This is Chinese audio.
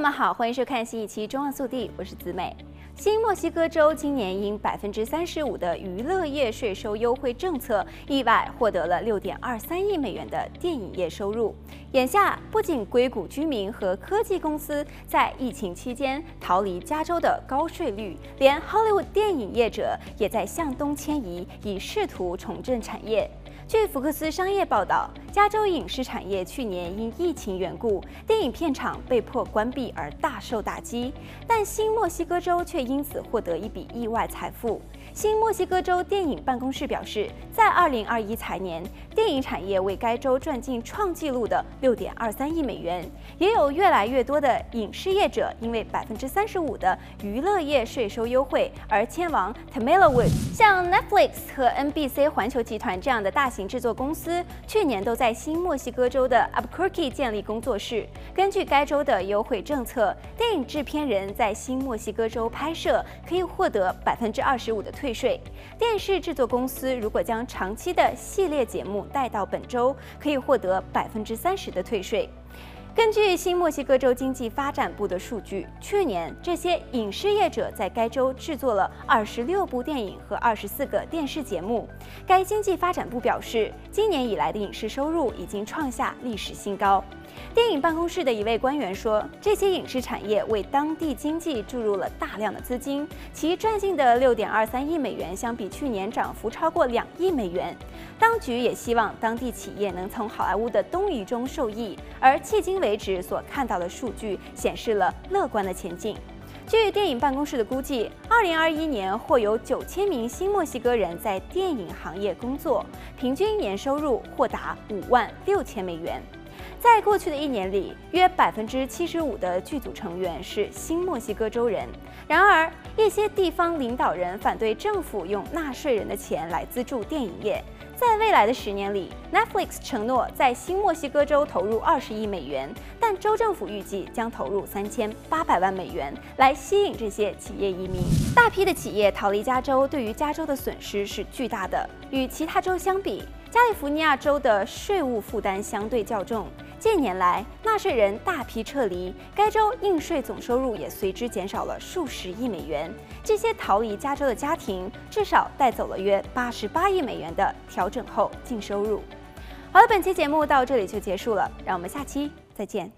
友们好，欢迎收看新一期《中望速递》，我是子美。新墨西哥州今年因百分之三十五的娱乐业税收优惠政策，意外获得了六点二三亿美元的电影业收入。眼下，不仅硅谷居民和科技公司在疫情期间逃离加州的高税率，连 Hollywood 电影业者也在向东迁移，以试图重振产业。据福克斯商业报道，加州影视产业去年因疫情缘故，电影片场被迫关闭而大受打击，但新墨西哥州却因此获得一笔意外财富。新墨西哥州电影办公室表示，在2021财年，电影产业为该州赚进创纪录的6.23亿美元。也有越来越多的影视业者因为35%的娱乐业税收优惠而迁往 Tamallawood。像 Netflix 和 NBC 环球集团这样的大型制作公司，去年都在新墨西哥州的 Albuquerque 建立工作室。根据该州的优惠政政策，电影制片人在新墨西哥州拍摄可以获得百分之二十五的退税。电视制作公司如果将长期的系列节目带到本州，可以获得百分之三十的退税。根据新墨西哥州经济发展部的数据，去年这些影视业者在该州制作了二十六部电影和二十四个电视节目。该经济发展部表示，今年以来的影视收入已经创下历史新高。电影办公室的一位官员说：“这些影视产业为当地经济注入了大量的资金，其赚进的六点二三亿美元相比去年涨幅超过两亿美元。当局也希望当地企业能从好莱坞的东移中受益，而迄今为止所看到的数据显示了乐观的前景。据电影办公室的估计，二零二一年或有九千名新墨西哥人在电影行业工作，平均年收入或达五万六千美元。”在过去的一年里，约百分之七十五的剧组成员是新墨西哥州人。然而，一些地方领导人反对政府用纳税人的钱来资助电影业。在未来的十年里，Netflix 承诺在新墨西哥州投入二十亿美元，但州政府预计将投入三千八百万美元来吸引这些企业移民。大批的企业逃离加州，对于加州的损失是巨大的。与其他州相比，加利福尼亚州的税务负担相对较重。近年来，纳税人大批撤离，该州应税总收入也随之减少了数十亿美元。这些逃离加州的家庭至少带走了约八十八亿美元的调整后净收入。好了，本期节目到这里就结束了，让我们下期再见。